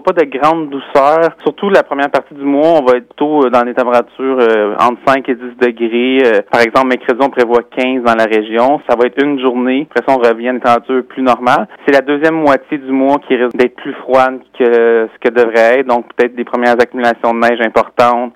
Pas de grande douceur. Surtout la première partie du mois, on va être plutôt euh, dans des températures euh, entre 5 et 10 degrés. Euh, par exemple, mercredi, on prévoit 15 dans la région. Ça va être une journée. Après ça, on revient à des températures plus normales. C'est la deuxième moitié du mois qui risque d'être plus froide que ce que devrait être. Donc, peut-être des premières accumulations de neige importantes